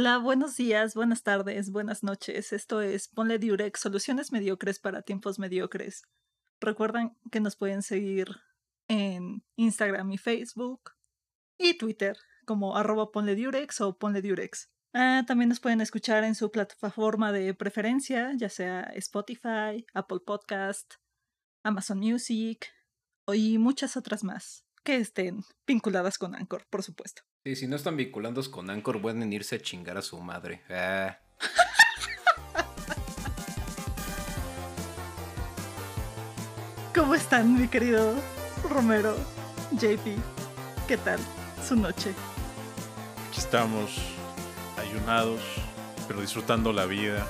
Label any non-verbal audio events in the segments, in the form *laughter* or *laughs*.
Hola, buenos días, buenas tardes, buenas noches. Esto es Ponle Diurex, soluciones mediocres para tiempos mediocres. Recuerden que nos pueden seguir en Instagram y Facebook y Twitter como arroba Ponle Diurex o Ponle Diurex. Ah, también nos pueden escuchar en su plataforma de preferencia, ya sea Spotify, Apple Podcast, Amazon Music y muchas otras más que estén vinculadas con Anchor, por supuesto. Sí, si no están vinculados con Anchor, pueden irse a chingar a su madre. Ah. ¿Cómo están, mi querido Romero, JP? ¿Qué tal su noche? Aquí estamos, ayunados, pero disfrutando la vida.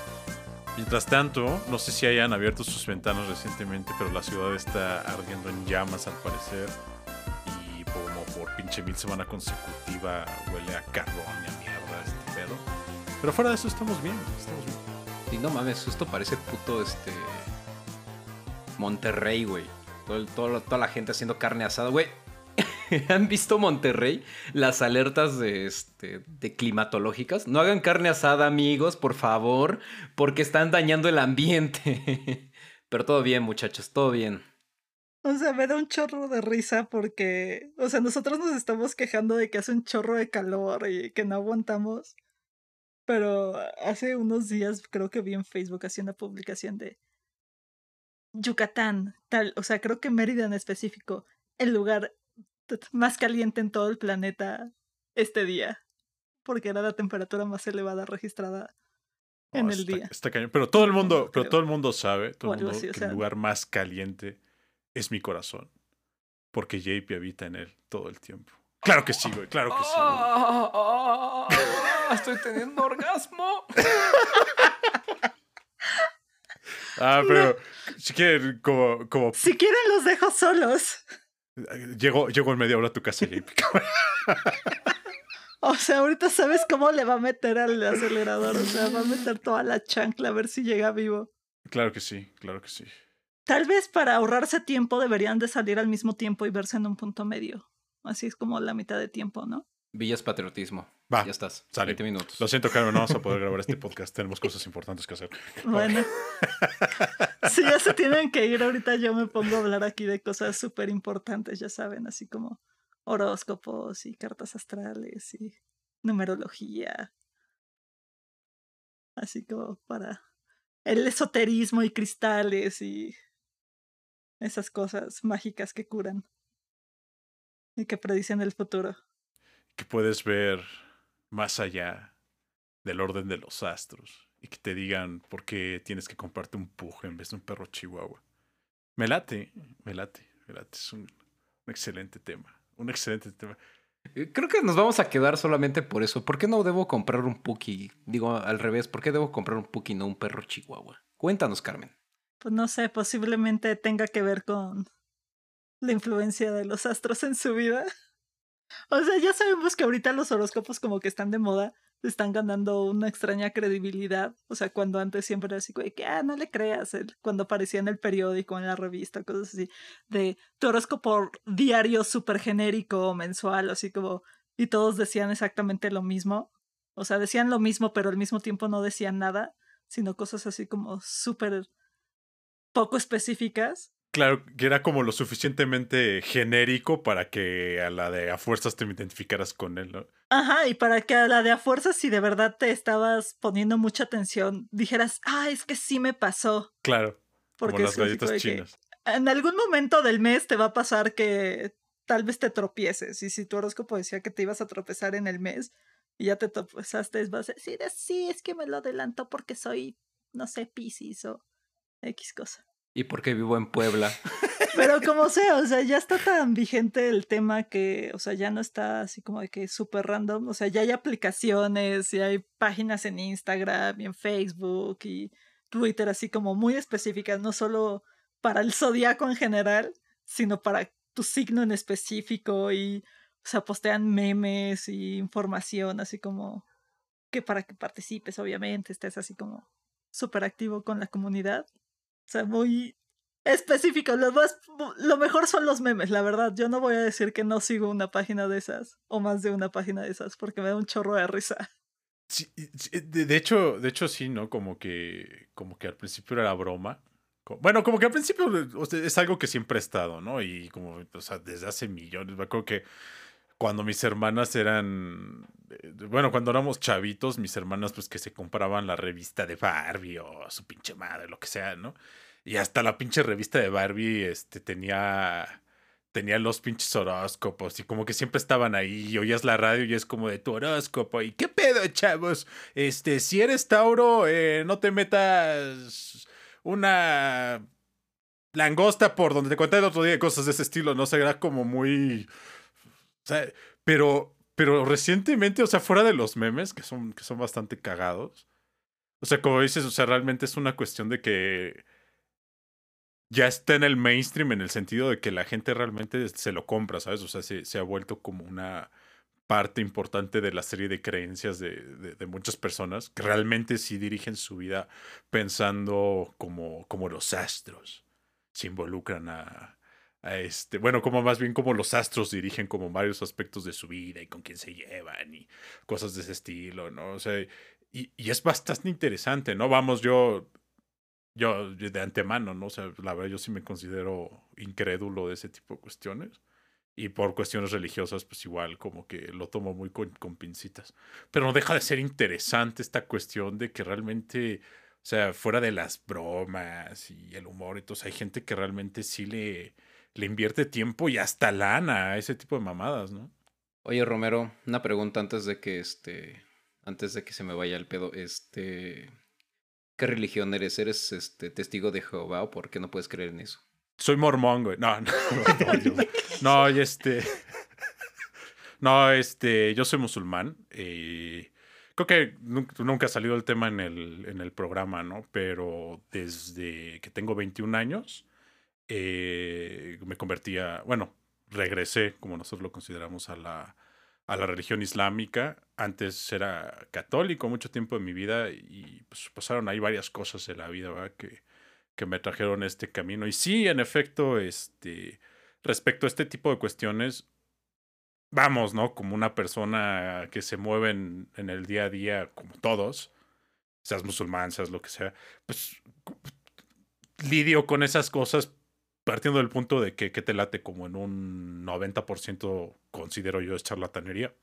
Mientras tanto, no sé si hayan abierto sus ventanas recientemente, pero la ciudad está ardiendo en llamas al parecer. Por pinche mil semana consecutiva huele a carbón y a mierda este pedo. Pero fuera de eso estamos bien, estamos bien. Y no mames, esto parece puto este. Monterrey, güey. Todo todo toda la gente haciendo carne asada, güey. *laughs* ¿Han visto Monterrey? Las alertas de, este, de climatológicas. No hagan carne asada, amigos, por favor, porque están dañando el ambiente. *laughs* Pero todo bien, muchachos, todo bien. O sea, me da un chorro de risa porque, o sea, nosotros nos estamos quejando de que hace un chorro de calor y que no aguantamos. Pero hace unos días creo que vi en Facebook así una publicación de Yucatán, tal, o sea, creo que Mérida en específico, el lugar más caliente en todo el planeta este día, porque era la temperatura más elevada registrada en el está- día. está cañón. Pero todo el mundo, pero todo el mundo sabe, todo el mundo, así, o que sea- el lugar más caliente es mi corazón. Porque JP habita en él todo el tiempo. Claro que sí, güey, claro que sí. güey. Ah, estoy teniendo orgasmo. *laughs* Ah, pero si quieren, como, como Si quieren los dejo solos. llego, llego en media hora a tu casa, JP. O sea, ahorita sabes cómo le va a meter al acelerador. O sea, va a meter toda la chancla a ver si llega vivo. claro que sí, claro que sí. Tal vez para ahorrarse tiempo deberían de salir al mismo tiempo y verse en un punto medio. Así es como la mitad de tiempo, ¿no? Villas Patriotismo. Va, ya estás. sale. 20 minutos. Lo siento, Carmen, no vamos a poder grabar este *laughs* podcast. Tenemos cosas importantes que hacer. Bueno. si ya se *laughs* tienen que ir, ahorita yo me pongo a hablar aquí de cosas súper importantes, ya saben, así como horóscopos y cartas astrales y numerología. Así como para el esoterismo y cristales y esas cosas mágicas que curan y que predicen el futuro. Que puedes ver más allá del orden de los astros y que te digan por qué tienes que comprarte un pug en vez de un perro chihuahua. Me late, me late, me late. Es un, un excelente tema. Un excelente tema. Eh, Creo que nos vamos a quedar solamente por eso. ¿Por qué no debo comprar un Puki? Digo, al revés, ¿por qué debo comprar un Puki y no un perro chihuahua? Cuéntanos, Carmen. Pues no sé, posiblemente tenga que ver con la influencia de los astros en su vida. O sea, ya sabemos que ahorita los horóscopos como que están de moda, están ganando una extraña credibilidad. O sea, cuando antes siempre era así, güey, que, ah, no le creas, cuando aparecía en el periódico, en la revista, cosas así, de tu horóscopo diario súper genérico mensual, así como, y todos decían exactamente lo mismo. O sea, decían lo mismo, pero al mismo tiempo no decían nada, sino cosas así como súper poco específicas. Claro, que era como lo suficientemente genérico para que a la de a fuerzas te identificaras con él, ¿no? Ajá, y para que a la de a fuerza, si de verdad te estabas poniendo mucha atención, dijeras, ah, es que sí me pasó. Claro, Porque como las galletas chinas. en algún momento del mes te va a pasar que tal vez te tropieces. Y si tu horóscopo decía que te ibas a tropezar en el mes y ya te tropezaste, vas a decir, sí, es que me lo adelantó porque soy, no sé, Piscis o X cosa. ¿Y por qué vivo en Puebla? *laughs* Pero como sea, o sea, ya está tan vigente el tema que, o sea, ya no está así como de que súper random. O sea, ya hay aplicaciones y hay páginas en Instagram y en Facebook y Twitter así como muy específicas, no solo para el zodiaco en general, sino para tu signo en específico y, o sea, postean memes y información así como que para que participes, obviamente, estés así como súper activo con la comunidad. O sea, muy específico. Lo, más, lo mejor son los memes, la verdad. Yo no voy a decir que no sigo una página de esas o más de una página de esas porque me da un chorro de risa. Sí, de, de, hecho, de hecho sí, ¿no? Como que, como que al principio era broma. Bueno, como que al principio es algo que siempre ha estado, ¿no? Y como, o sea, desde hace millones. Me acuerdo que cuando mis hermanas eran. Eh, bueno, cuando éramos chavitos, mis hermanas, pues que se compraban la revista de Barbie o su pinche madre, lo que sea, ¿no? Y hasta la pinche revista de Barbie, este, tenía. Tenía los pinches horóscopos y como que siempre estaban ahí y oías la radio y es como de tu horóscopo. ¿Y qué pedo, chavos? Este, si eres Tauro, eh, no te metas una langosta por donde te conté el otro día cosas de ese estilo, ¿no? sé, era como muy sea, pero, pero recientemente, o sea, fuera de los memes, que son, que son bastante cagados, o sea, como dices, o sea, realmente es una cuestión de que ya está en el mainstream en el sentido de que la gente realmente se lo compra, ¿sabes? O sea, se, se ha vuelto como una parte importante de la serie de creencias de, de, de, muchas personas que realmente sí dirigen su vida pensando como, como los astros se involucran a, este, bueno, como más bien como los astros dirigen como varios aspectos de su vida y con quién se llevan y cosas de ese estilo, ¿no? O sea, y, y es bastante interesante, ¿no? Vamos, yo, yo de antemano, ¿no? O sea, la verdad yo sí me considero incrédulo de ese tipo de cuestiones. Y por cuestiones religiosas, pues igual como que lo tomo muy con, con pincitas. Pero no deja de ser interesante esta cuestión de que realmente, o sea, fuera de las bromas y el humor, entonces hay gente que realmente sí le, le invierte tiempo y hasta lana a ese tipo de mamadas, ¿no? Oye, Romero, una pregunta antes de que este. Antes de que se me vaya el pedo. Este. ¿Qué religión eres? ¿Eres este testigo de Jehová o por qué no puedes creer en eso? Soy mormón, güey. No, no, *laughs* no, no, este. No, este. Yo soy musulmán. Eh, creo que nunca ha salido el tema en el, en el programa, ¿no? Pero desde que tengo 21 años eh, me convertía, bueno, regresé, como nosotros lo consideramos, a la, a la religión islámica. Antes era católico mucho tiempo de mi vida y pues, pasaron ahí varias cosas en la vida Que, que me trajeron este camino. Y sí, en efecto, este, respecto a este tipo de cuestiones, vamos, ¿no? Como una persona que se mueve en, en el día a día, como todos, seas musulmán, seas lo que sea, pues lidio con esas cosas partiendo del punto de que, que te late como en un 90% considero yo es charlatanería.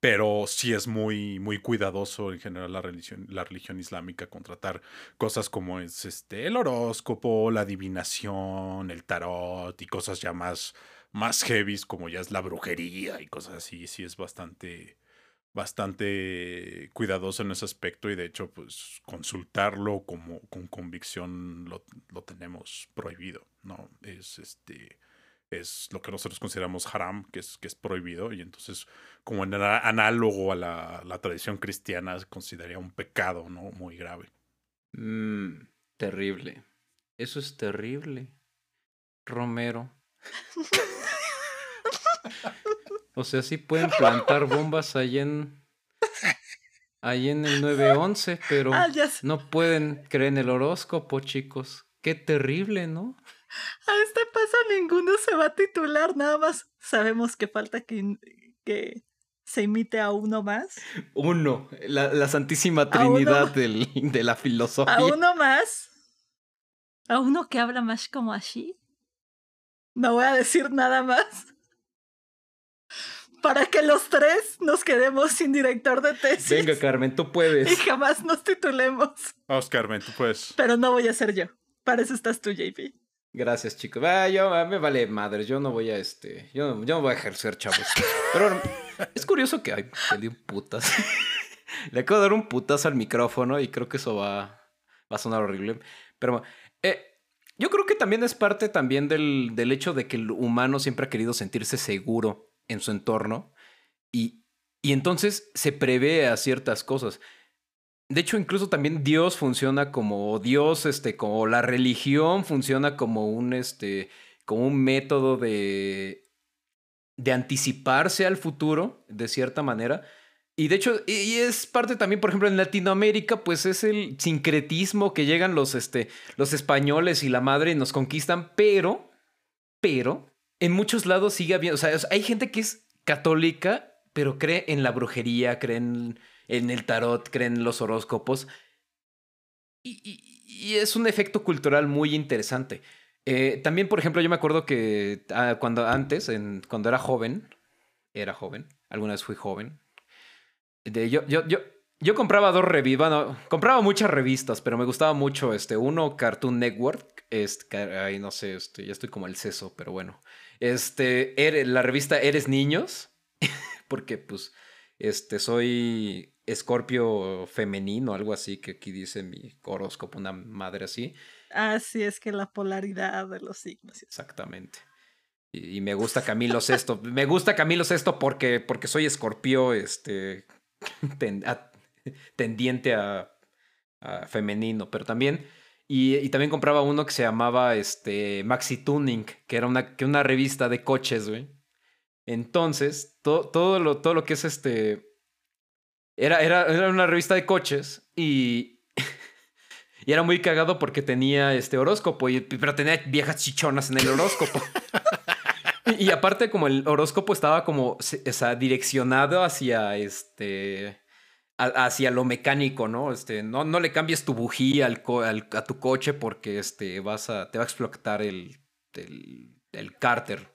Pero sí es muy, muy cuidadoso en general la religión, la religión islámica con tratar cosas como es este, el horóscopo, la adivinación, el tarot y cosas ya más, más heavies como ya es la brujería y cosas así. Sí es bastante, bastante cuidadoso en ese aspecto y de hecho pues consultarlo como con convicción lo, lo, tenemos prohibido no es este es lo que nosotros consideramos haram que es que es prohibido y entonces como en análogo a la, la tradición cristiana se consideraría un pecado no muy grave. Mm, terrible. Eso es terrible. Romero *laughs* O sea, sí pueden plantar bombas ahí en. Ahí en el 911, pero ah, no pueden creer en el horóscopo, chicos. Qué terrible, ¿no? A este paso ninguno se va a titular, nada más sabemos que falta que, que se imite a uno más. Uno, la, la Santísima Trinidad del, de la filosofía. A uno más. A uno que habla más como así. No voy a decir nada más para que los tres nos quedemos sin director de tesis. Venga, Carmen, tú puedes. Y jamás nos titulemos. Vamos, Carmen, tú puedes. Pero no voy a ser yo. Para eso estás tú, JP. Gracias, chicos. Ah, yo, me vale madre. Yo no voy a este. Yo, yo no voy a ejercer, chavos. Pero es curioso que hay. Le di un putas. *laughs* le acabo de dar un putazo al micrófono y creo que eso va, va a sonar horrible. Pero eh, yo creo que también es parte también del, del hecho de que el humano siempre ha querido sentirse seguro en su entorno y, y entonces se prevé a ciertas cosas. De hecho, incluso también Dios funciona como Dios, este, como la religión funciona como un, este, como un método de, de anticiparse al futuro, de cierta manera. Y de hecho, y es parte también, por ejemplo, en Latinoamérica, pues es el sincretismo que llegan los, este, los españoles y la madre y nos conquistan, pero, pero, en muchos lados sigue habiendo, o sea, hay gente que es católica, pero cree en la brujería, cree en, el tarot, creen en los horóscopos. Y, es un efecto cultural muy interesante. Eh, también, por ejemplo, yo me acuerdo que ah, cuando antes, cuando era joven, era joven, alguna vez fui joven, yo, yo, yo, yo compraba dos revistas, bueno, compraba muchas revistas, pero me gustaba mucho este, uno Cartoon Network, este, ay, no sé, este, ya estoy como el seso, pero bueno, este, la revista Eres Niños, *laughs* porque pues, este, soy escorpio femenino, algo así, que aquí dice mi horóscopo, una madre así. Así es que la polaridad de los signos. Exactamente. Y, me gusta Camilo Sesto. me gusta Camilo Sesto porque, porque soy escorpio, este, *laughs* tendiente a, femenino, pero también... Y, también compraba uno que se llamaba este, Maxi Tuning, que era una, que una revista de coches, güey. Entonces, todo, lo, todo lo que es este... Era, era, era una revista de coches y, *laughs* y era muy cagado porque tenía este horóscopo, y, pero tenía viejas chichonas en el horóscopo. *laughs* y, y, aparte, como el horóscopo estaba como o sea, direccionado hacia este hacia lo mecánico, ¿no? Este, no, no le cambies tu bujía al, a tu coche porque este, vas a, te va a explotar el, el, el cárter.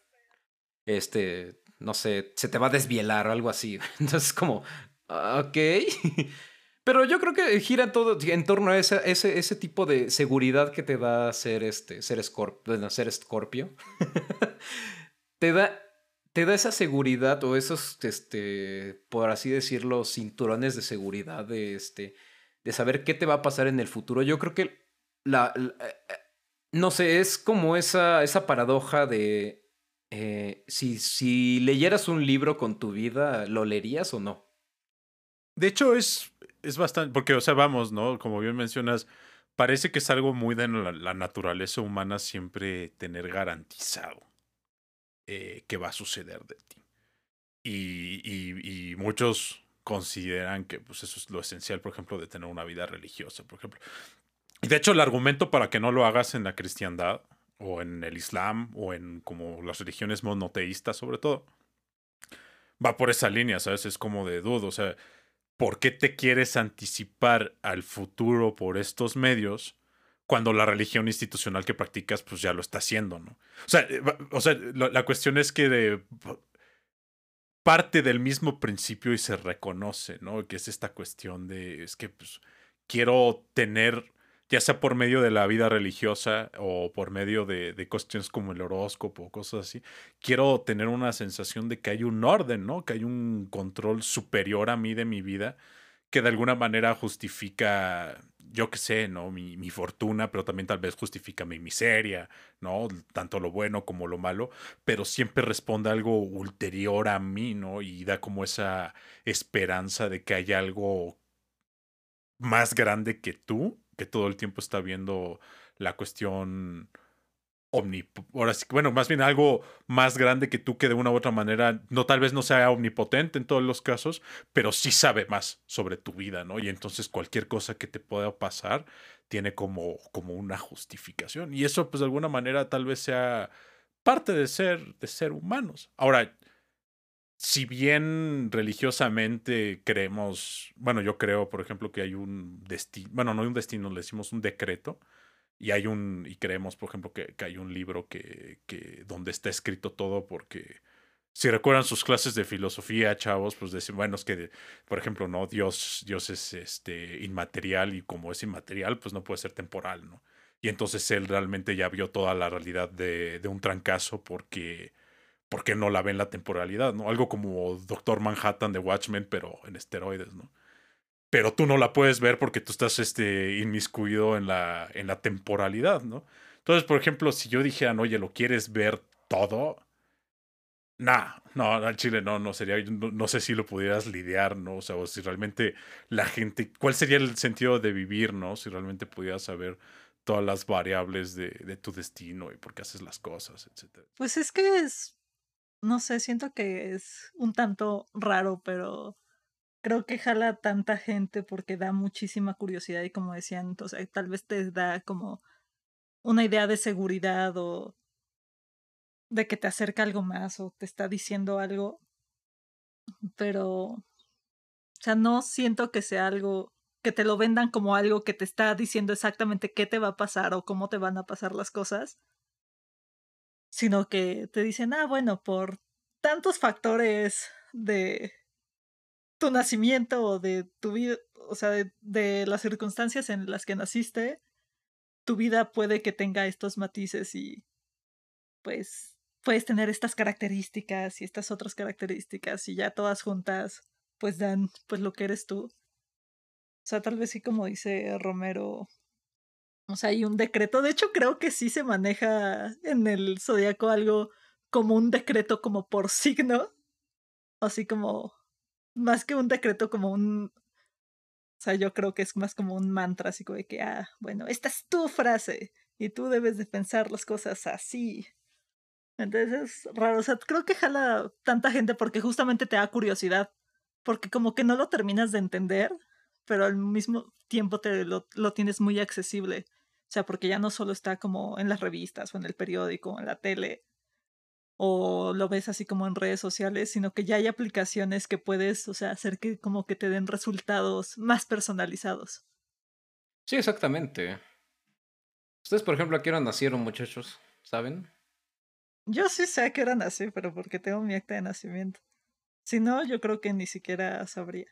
Este, no sé, se te va a desvielar o algo así. *laughs* Entonces, como, ok. *laughs* Pero yo creo que gira todo en torno a ese, ese, ese tipo de seguridad que te da ser, este, ser, ser escorpio. *laughs* te da te da esa seguridad o esos, este, por así decirlo, cinturones de seguridad de, este, de saber qué te va a pasar en el futuro. Yo creo que la, eh, eh, no sé, es como esa, esa paradoja de eh, si, si leyeras un libro con tu vida, ¿lo leerías o no? De hecho, es, es bastante, porque, o sea, vamos, ¿no? Como bien mencionas, parece que es algo muy de la naturaleza humana siempre tener garantizado eh, qué va a suceder de ti. Y, y, muchos consideran que pues, eso es lo esencial, por ejemplo, de tener una vida religiosa, por ejemplo. Y de hecho, el argumento para que no lo hagas en la cristiandad, o en el islam, o en como las religiones monoteístas, sobre todo, va por esa línea, ¿sabes? Es como de dudo, o sea, ¿por qué te quieres anticipar al futuro por estos medios cuando la religión institucional que practicas pues ya lo está haciendo, ¿no? O sea, eh, o sea la, cuestión es que parte del mismo principio y se reconoce, ¿no? Que es esta cuestión de, es que pues, quiero tener, ya sea por medio de la vida religiosa o por medio de, de cuestiones como el horóscopo o cosas así, quiero tener una sensación de que hay un orden, ¿no? Que hay un control superior a mí de mi vida que de alguna manera justifica yo qué sé, ¿no? Mi, mi, fortuna, pero también tal vez justifica mi miseria, ¿no? Tanto lo bueno como lo malo, pero siempre responde algo ulterior a mí, ¿no? Y da como esa esperanza de que hay algo más grande que tú, que todo el tiempo está viendo la cuestión ahora bueno, más bien algo más grande que tú que de una u otra manera, no tal vez no sea omnipotente en todos los casos, pero sí sabe más sobre tu vida, ¿no? Y entonces cualquier cosa que te pueda pasar tiene como, como una justificación. Y eso, pues de alguna manera, tal vez sea parte de ser, de ser humanos. Ahora, si bien religiosamente creemos, bueno, yo creo, por ejemplo, que hay un destino, bueno, no hay un destino, le decimos un decreto, y hay un, y creemos, por ejemplo, que, que hay un libro que, que, donde está escrito todo porque si recuerdan sus clases de filosofía, chavos, pues dicen, bueno, es que, por ejemplo, no, Dios, Dios es este inmaterial y como es inmaterial, pues no puede ser temporal, ¿no? Y entonces él realmente ya vio toda la realidad de, de un trancazo porque, porque no la ve en la temporalidad, ¿no? Algo como Doctor Manhattan de Watchmen, pero en esteroides, ¿no? Pero tú no la puedes ver porque tú estás este, inmiscuido en la, en la temporalidad, ¿no? Entonces, por ejemplo, si yo dijera, oye, ¿lo quieres ver todo? Nah, no, al Chile no, no sería, no, sé si lo pudieras lidiar, ¿no? O sea, o si realmente la gente, ¿cuál sería el sentido de vivir, ¿no? Si realmente pudieras saber todas las variables de, de tu destino y por qué haces las cosas, etcétera. Pues es que es, no sé, siento que es un tanto raro, pero creo que jala tanta gente porque da muchísima curiosidad y como decían, o tal vez te da como una idea de seguridad o de que te acerca algo más o te está diciendo algo, pero O sea, no siento que sea algo que te lo vendan como algo que te está diciendo exactamente qué te va a pasar o cómo te van a pasar las cosas, sino que te dicen, ah, bueno, por tantos factores de tu nacimiento o de tu vida, o sea, de, de, las circunstancias en las que naciste, tu vida puede que tenga estos matices y pues puedes tener estas características y estas otras características y ya todas juntas pues dan pues lo que eres tú. O sea, tal vez sí como dice Romero, o sea, hay un decreto, de hecho creo que sí se maneja en el zodiaco algo como un decreto como por signo, así como más que un decreto como un o sea, yo creo que es más como un mantra, así como de que, ah, bueno, esta es tu frase y tú debes de pensar las cosas así. Entonces es raro, o sea, creo que jala tanta gente porque justamente te da curiosidad, porque como que no lo terminas de entender, pero al mismo tiempo te lo, lo tienes muy accesible. O sea, porque ya no solo está como en las revistas o en el periódico o en la tele, o lo ves así como en redes sociales, sino que ya hay aplicaciones que puedes, o sea, hacer que como que te den resultados más personalizados. Sí, exactamente. Ustedes, por ejemplo, ¿a qué hora nacieron, muchachos? ¿Saben? Yo sí sé a qué hora nací, pero porque tengo mi acta de nacimiento. Si no, yo creo que ni siquiera sabría.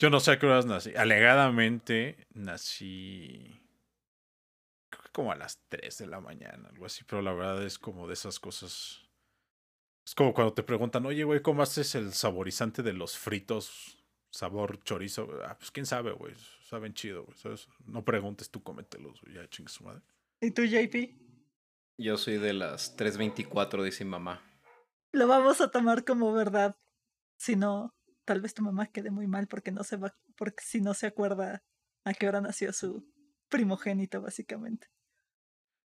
Yo no sé a qué horas nací. Alegadamente nací. Como a las 3 de la mañana, algo así, pero la verdad es como de esas cosas. Es como cuando te preguntan, oye, güey, ¿cómo haces el saborizante de los fritos? Sabor chorizo. Ah, pues quién sabe, güey. Saben chido, güey. ¿sabes? No preguntes, tú cómetelos, ya chingue su madre. ¿Y tú, JP? Yo soy de las 3.24, dice mamá. Lo vamos a tomar como verdad. Si no, tal vez tu mamá quede muy mal porque no se va, porque si no se acuerda a qué hora nació su primogénito, básicamente.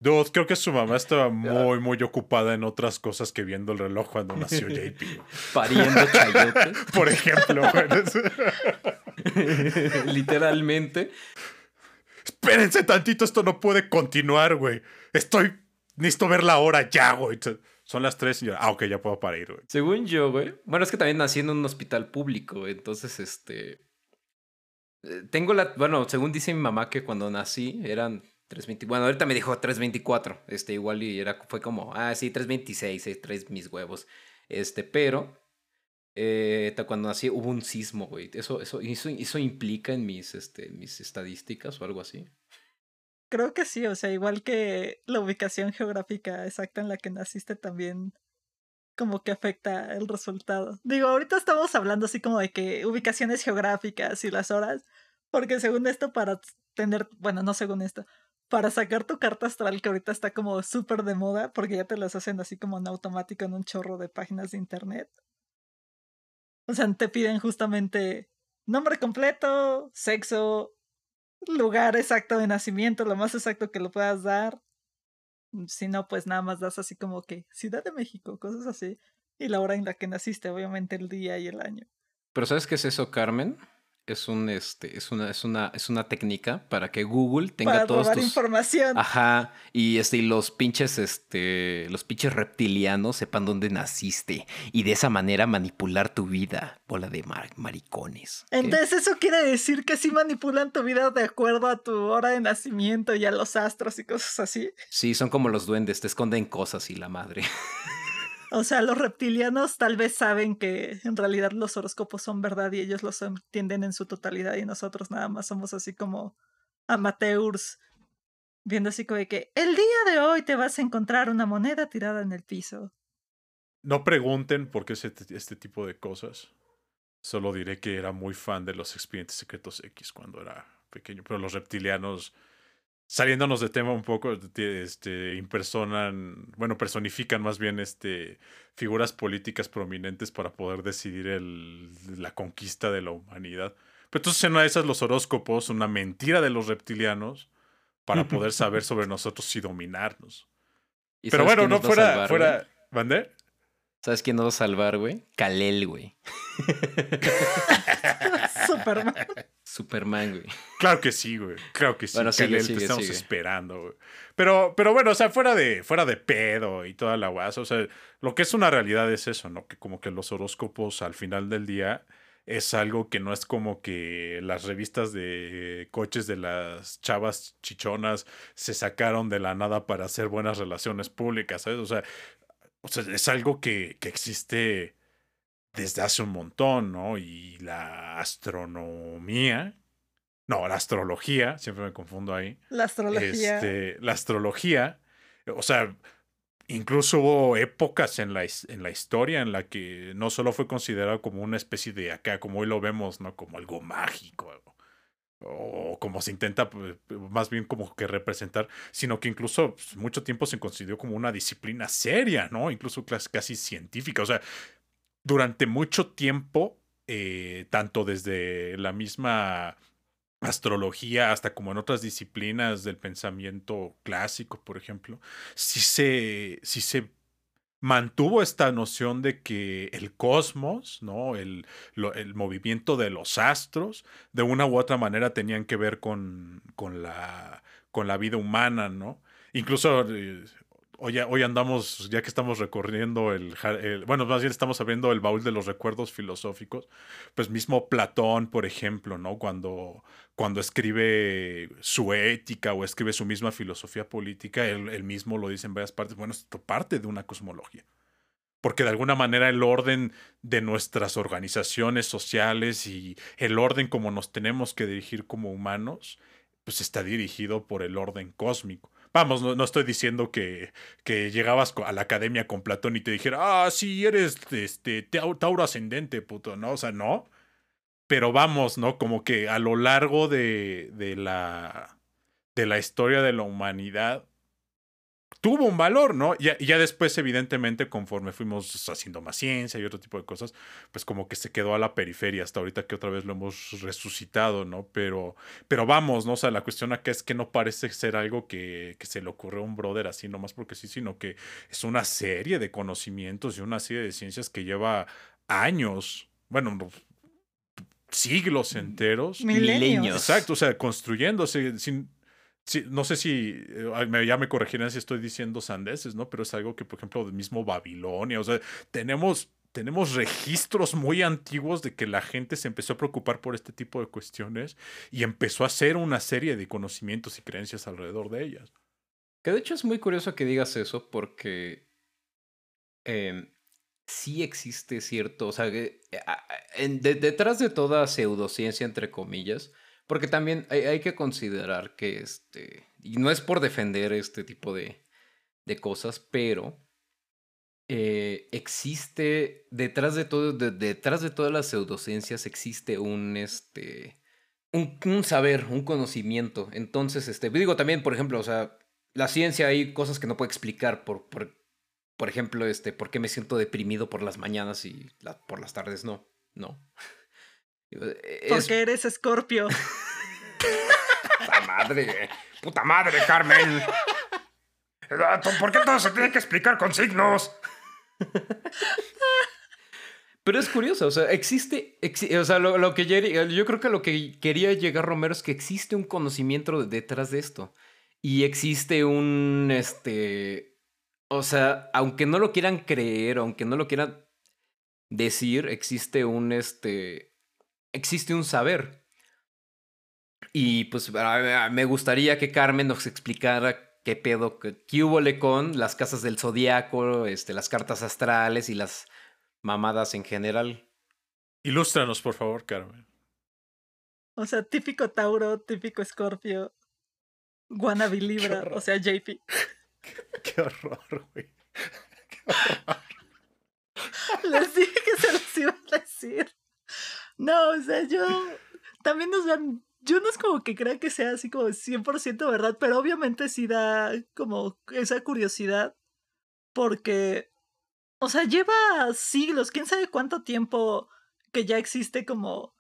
Dude, creo que su mamá estaba muy, muy ocupada en otras cosas que viendo el reloj cuando nació JP. *laughs* Pariendo chayote. *laughs* Por ejemplo, *laughs* Literalmente. Espérense tantito, esto no puede continuar, güey. Estoy necesito ver la hora ya, güey. Son las tres yo, ah, ok, ya puedo parar, güey. Según yo, güey. Bueno, es que también nací en un hospital público, entonces, este... Eh, tengo la... Bueno, según dice mi mamá que cuando nací eran 3.20... Bueno, ahorita me dijo 3.24, este, igual y era, fue como, ah, sí, 3.26, eh, tres mis huevos. Este, pero... Eh, cuando nací hubo un sismo, güey. Eso, eso, eso, eso implica en mis, este, mis estadísticas o algo así. Creo que sí, o sea, igual que la ubicación geográfica exacta en la que naciste también como que afecta el resultado. Digo, ahorita estamos hablando así como de que ubicaciones geográficas y las horas, porque según esto para tener, bueno, no según esto, para sacar tu carta astral que ahorita está como súper de moda, porque ya te las hacen así como en automático en un chorro de páginas de internet. O sea, te piden justamente nombre completo, sexo, lugar exacto de nacimiento, lo más exacto que lo puedas dar. Mm, si no, pues nada más das así como que Ciudad de México, cosas así. Y la hora en la que naciste, obviamente el día y el año. Pero ¿sabes qué es eso, Carmen? Es un este es una es una es una técnica para que Google tenga para todos tus información. Ajá, y este y los pinches este los pinches reptilianos sepan dónde naciste y de esa manera manipular tu vida, bola de maricones. Entonces eso quiere decir que sí manipulan tu vida de acuerdo a tu hora de nacimiento y a los astros y cosas así. Sí, son como los duendes, te esconden cosas y la madre. *laughs* O sea, los reptilianos tal vez saben que en realidad los horóscopos son verdad y ellos los entienden en su totalidad y nosotros nada más somos así como amateurs viendo así como de que el día de hoy te vas a encontrar una moneda tirada en el piso. No pregunten por qué es este, este tipo de cosas. Solo diré que era muy fan de los expedientes secretos X cuando era pequeño, pero los reptilianos saliéndonos de tema un poco, este, impersonan, bueno, personifican más bien este, figuras políticas prominentes para poder decidir el, la conquista de la humanidad. Pero entonces en una de esas los horóscopos, una mentira de los reptilianos para poder saber sobre nosotros y dominarnos. Pero bueno, no fuera, fuera, ¿Mandé? ¿Sabes quién nos va a salvar, güey? Kalel, güey. *laughs* Superman. Superman, güey. Claro que sí, güey. Claro que sí. Bueno, te estamos esperando, güey. Pero, pero bueno, o sea, fuera de, fuera de pedo y toda la guasa, o sea, lo que es una realidad es eso, ¿no? Que como que los horóscopos al final del día es algo que no es como que las revistas de coches de las chavas chichonas se sacaron de la nada para hacer buenas relaciones públicas, ¿sabes? O sea, o sea es algo que, que existe desde hace un montón, ¿no? Y la astronomía, no, la astrología, siempre me confundo ahí. La astrología. Este, la astrología, o sea, Incluso hubo épocas en la, en la historia en la que no solo fue considerado como una especie de acá, como hoy lo vemos, ¿no? Como algo mágico, o como se intenta pues, más bien como que representar, sino que incluso pues, mucho tiempo se consideró como una disciplina seria, ¿no? Incluso casi científica. O sea, durante mucho tiempo, eh, tanto desde la misma astrología, hasta como en otras disciplinas del pensamiento clásico, por ejemplo, sí se, sí se mantuvo esta noción de que el cosmos, ¿no? El, el, movimiento de los astros, de una u otra manera tenían que ver con, con, la, con la vida humana, ¿no? Incluso eh, hoy, andamos, ya que estamos recorriendo el, bueno, más bien estamos abriendo el baúl de los recuerdos filosóficos, pues mismo Platón, por ejemplo, ¿no? Cuando, cuando escribe su ética o escribe su misma filosofía política, él, mismo lo dice en varias partes, bueno, esto parte de una cosmología. Porque de alguna manera el orden de nuestras organizaciones sociales y el orden como nos tenemos que dirigir como humanos, pues está dirigido por el orden cósmico. Vamos, no, estoy diciendo que, que, llegabas a la academia con Platón y te dijera, ah, sí, eres este, Tauro ascendente, puto, ¿no? O sea, no. Pero vamos, ¿no? Como que a lo largo de, de, la, de la historia de la humanidad, tuvo un valor, ¿no? Y ya, después, evidentemente, conforme fuimos haciendo más ciencia y otro tipo de cosas, pues como que se quedó a la periferia hasta ahorita que otra vez lo hemos resucitado, ¿no? Pero, pero vamos, ¿no? O sea, la cuestión acá es que no parece ser algo que, que se le ocurrió a un brother así nomás porque sí, sino que es una serie de conocimientos y una serie de ciencias que lleva años, bueno, siglos enteros. Milenios. Exacto, o sea, construyéndose sin, no sé si eh, ya me corregirán si estoy diciendo sandeces, ¿no? Pero es algo que, por ejemplo, del mismo Babilonia, o sea, tenemos, tenemos registros muy antiguos de que la gente se empezó a preocupar por este tipo de cuestiones y empezó a hacer una serie de conocimientos y creencias alrededor de ellas. Que de hecho es muy curioso que digas eso porque em, sí existe cierto, o sea, que, detrás de toda pseudociencia, entre comillas, porque también hay, que considerar que este. Y no es por defender este tipo de, de cosas, pero. Eh, existe. Detrás de todo. detrás de todas las pseudociencias existe un este. Un, saber, un conocimiento. Entonces, este. Digo también, por ejemplo, o sea. La ciencia hay cosas que no puede explicar por, por, por ejemplo, este, por qué me siento deprimido por las mañanas y por las tardes no. No. Porque eres escorpio. *laughs* Puta madre, puta madre, Carmen. ¿Por qué todo se tiene que explicar con signos? Pero es curioso, o sea, existe, o sea, lo, que yo, creo que lo que quería llegar Romero es que existe un conocimiento detrás de esto. Y existe un, este, o sea, aunque no lo quieran creer, aunque no lo quieran decir, existe un, este, existe un saber. Y pues me gustaría que Carmen nos explicara qué pedo, qué hubo con las casas del zodiaco, este, las cartas astrales y las mamadas en general. Ilústranos, por favor, Carmen. O sea, típico Tauro, típico Escorpio, wannabe *laughs* Libra, o sea, JP. *laughs* Qué, horror, güey. *laughs* Qué horror. Les dije que se los iba a decir. No, o sea, yo también nos dan. Yo no es como que crea que sea así como 100% verdad, pero obviamente sí da como esa curiosidad. Porque, o sea, lleva siglos, quién sabe cuánto tiempo que ya existe como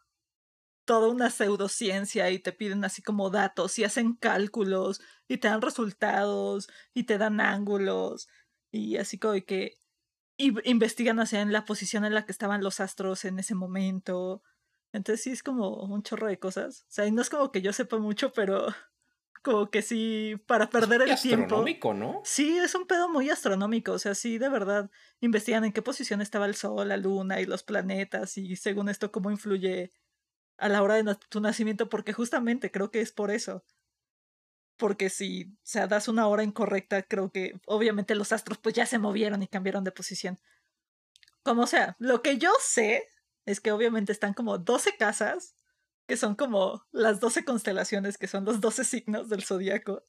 toda una pseudociencia y te piden así como datos y hacen cálculos y te dan resultados y te dan ángulos y así como que investigan hacia en la posición en la que estaban los astros en ese momento. Entonces sí es como un chorro de cosas. O sea, y no es como que yo sepa mucho, pero *laughs* como que sí, para perder el tiempo. astronómico, ¿no? Sí, es un pedo muy astronómico, o sea, sí, de verdad, investigan en qué posición estaba el Sol, la Luna y los planetas y según esto cómo influye a la hora de tu nacimiento, porque justamente creo que es por eso. Porque si, o sea, das una hora incorrecta, creo que obviamente los astros pues ya se movieron y cambiaron de posición. Como sea, lo que yo sé es que obviamente están como 12 casas, que son como las 12 constelaciones, que son los 12 signos del zodiaco.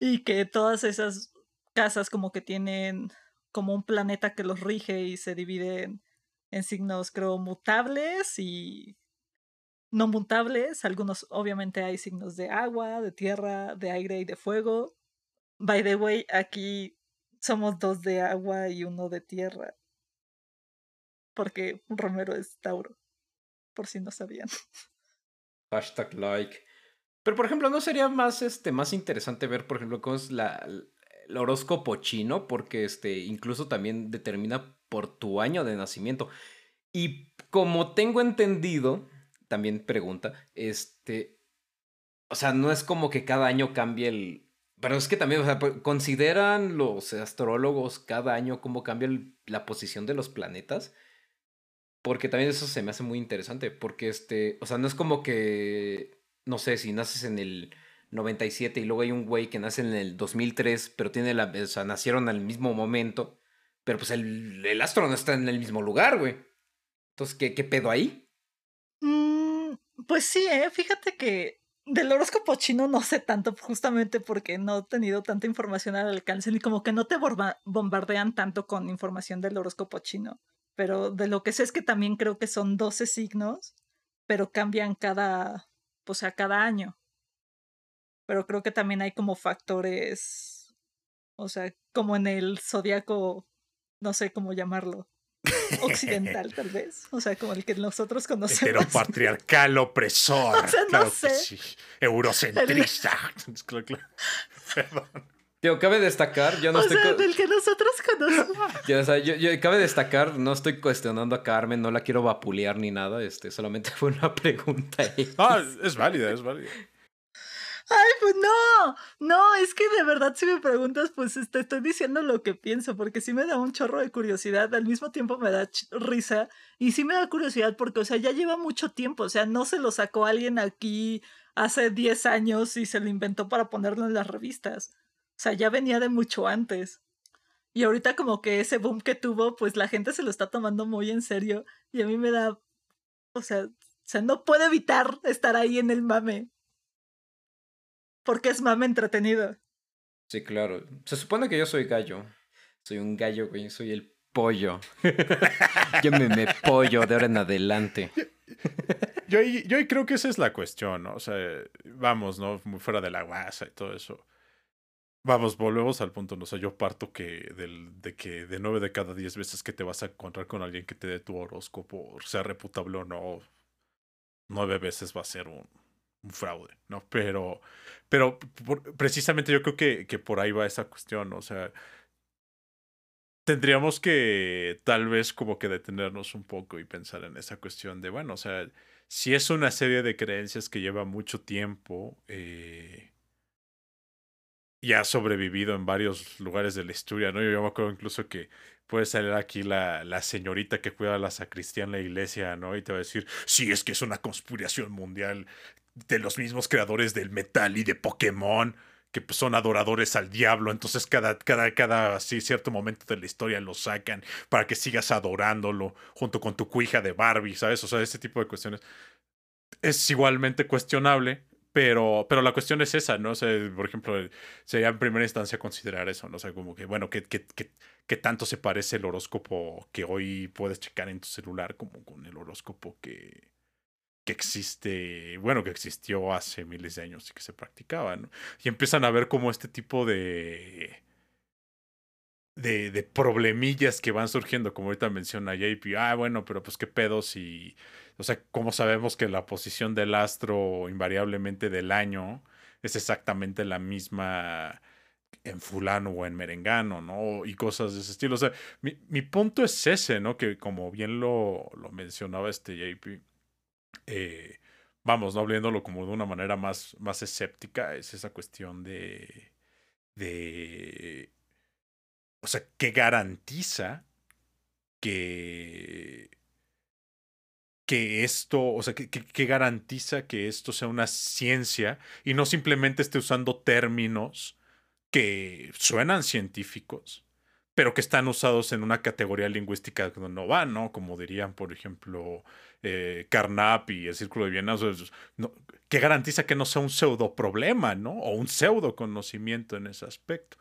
Y que todas esas casas como que tienen como un planeta que los rige y se dividen en signos, creo, mutables y no mutables. Algunos, obviamente, hay signos de agua, de tierra, de aire y de fuego. By the way, aquí somos dos de agua y uno de tierra porque Romero es Tauro, por si no sabían. Hashtag like. Pero por ejemplo, ¿no sería más, este, más interesante ver, por ejemplo, cómo es la, el horóscopo chino? Porque este, incluso también determina por tu año de nacimiento. Y como tengo entendido, también pregunta, este, o sea, no es como que cada año cambie el... Pero es que también, o sea, pues, consideran los astrólogos cada año cómo cambia la posición de los planetas. Porque también eso se me hace muy interesante. Porque este. O sea, no es como que. No sé, si naces en el 97 y luego hay un güey que nace en el 2003, pero tiene la. O sea, nacieron al mismo momento. Pero pues el, el astro no está en el mismo lugar, güey. Entonces, ¿qué, qué pedo ahí? Pues sí, ¿eh? Fíjate que del horóscopo chino no sé tanto, justamente porque no he tenido tanta información al alcance, ni como que no te bombardean tanto con información del horóscopo chino pero de lo que sé es que también creo que son 12 signos, pero cambian cada, o sea, cada año. Pero creo que también hay como factores, o sea, como en el zodiaco, no sé cómo llamarlo, occidental tal vez, o sea, como el que nosotros *laughs* conocemos. patriarcal opresor. *laughs* O sea, no sé. Sí. Eurocentrista. *laughs* claro, claro. Perdón. Tío, cabe destacar, yo no o estoy... Sea, del que nosotros conocemos. Ya, o sea, yo, yo, cabe destacar, no estoy cuestionando a Carmen, no la quiero vapulear ni nada, este, solamente fue una pregunta. Ah, es válida, es válida. Ay, pues no, no, es que de verdad si me preguntas, pues te este, estoy diciendo lo que pienso, porque sí me da un chorro de curiosidad, al mismo tiempo me da risa y sí me da curiosidad porque, o sea, ya lleva mucho tiempo, o sea, no se lo sacó alguien aquí hace 10 años y se lo inventó para ponerlo en las revistas. O sea, ya venía de mucho antes. Y ahorita como que ese boom que tuvo, pues la gente se lo está tomando muy en serio. Y a mí me da... O sea, o sea no puedo evitar estar ahí en el mame. Porque es mame entretenido. Sí, claro. Se supone que yo soy gallo. Soy un gallo, güey. Soy el pollo. *laughs* yo me, me pollo de ahora en adelante. yo, yo creo que esa es la cuestión, ¿no? O sea, vamos, ¿no? Muy fuera de la guasa y todo eso. Vamos, volvemos al punto, ¿no? O sea, yo parto que del, de que de nueve de cada diez veces que te vas a encontrar con alguien que te dé tu horóscopo, sea reputable o no, nueve veces va a ser un, un fraude, ¿no? Pero, pero precisamente yo creo que, que por ahí va esa cuestión, ¿no? O sea, tendríamos que tal vez como que detenernos un poco y pensar en esa cuestión de, bueno, o sea, si es una serie de creencias que lleva mucho tiempo, eh, y ha sobrevivido en varios lugares de la historia, ¿no? Yo, me acuerdo incluso que puede salir aquí la, la señorita que cuida la sacristía en la iglesia, ¿no? Y te va a decir, sí, es que es una conspiración mundial de los mismos creadores del metal y de Pokémon, que pues, son adoradores al diablo, entonces cada, cada, cada así cierto momento de la historia lo sacan para que sigas adorándolo junto con tu cuija de Barbie, ¿sabes? O sea, ese tipo de cuestiones es igualmente cuestionable, pero, pero la cuestión es esa, ¿no? O sea, por ejemplo, sería en primera instancia considerar eso, ¿no? O sea, como que, bueno, ¿qué, qué, qué, tanto se parece el horóscopo que hoy puedes checar en tu celular como con el horóscopo que, que existe, bueno, que existió hace miles de años y que se practicaba, ¿no? Y empiezan a ver como este tipo de... De, de problemillas que van surgiendo, como ahorita menciona JP, ah, bueno, pero pues qué pedo si o sea, como sabemos que la posición del astro invariablemente del año es exactamente la misma en fulano o en merengano, ¿no? Y cosas de ese estilo. O sea, mi, mi punto es ese, ¿no? Que como bien lo, lo mencionaba este JP, eh, vamos, no hablando como de una manera más, más escéptica, es esa cuestión de, de, o sea, que garantiza que, que esto, o sea, que, que, garantiza que esto sea una ciencia y no simplemente esté usando términos que suenan científicos, pero que están usados en una categoría lingüística que no va, ¿no? Como dirían, por ejemplo, eh, Carnap y el Círculo de Viena, que garantiza que no sea un pseudo problema, ¿no? O un pseudo conocimiento en ese aspecto.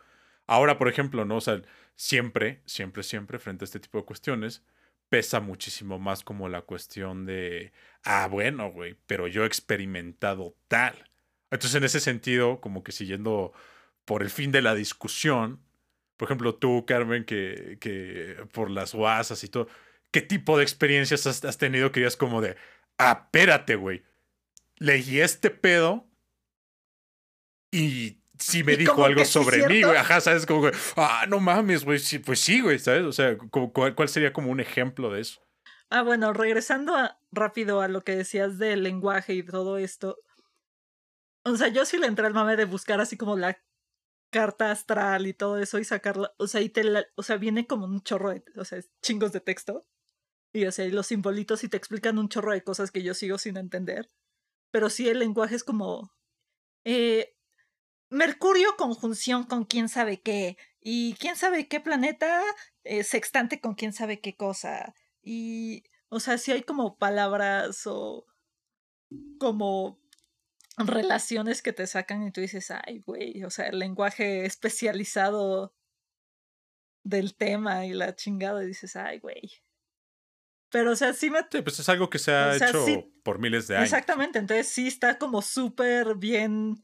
Ahora, por ejemplo, ¿no? O sea, siempre, siempre, siempre, frente a este tipo de cuestiones, pesa muchísimo más como la cuestión de, ah, bueno, güey, pero yo he experimentado tal. Entonces, en ese sentido, como que siguiendo por el fin de la discusión, por ejemplo, tú, Carmen, que, que por las guasas y todo, ¿qué tipo de experiencias has, tenido que digas como de, ah, espérate, güey, leí este pedo y sí me dijo algo sobre mí, güey, ajá, ¿sabes? Como, ah, no mames, güey, sí, pues sí, güey, ¿sabes? O sea, ¿cuál, ¿cuál sería como un ejemplo de eso? Ah, bueno, regresando rápido a lo que decías del lenguaje y todo esto. O sea, yo sí le entré al mame de buscar así como la carta astral y todo eso y sacarla, o sea, y te o sea, viene como un chorro de, o sea, chingos de texto. Y o los simbolitos y te explican un chorro de cosas que yo sigo sin entender. Pero sí el lenguaje es como eh, Mercurio conjunción con quién sabe qué y quién sabe qué planeta eh, sextante con quién sabe qué cosa. Y o sea, si hay como palabras o como relaciones que te sacan y tú dices, ay, güey, o sea, el lenguaje especializado del tema y la chingada, y dices, ay, güey. Pero, o sea, sí me... Sí, pues es algo que se ha hecho por miles de años. Exactamente, entonces sí está como súper bien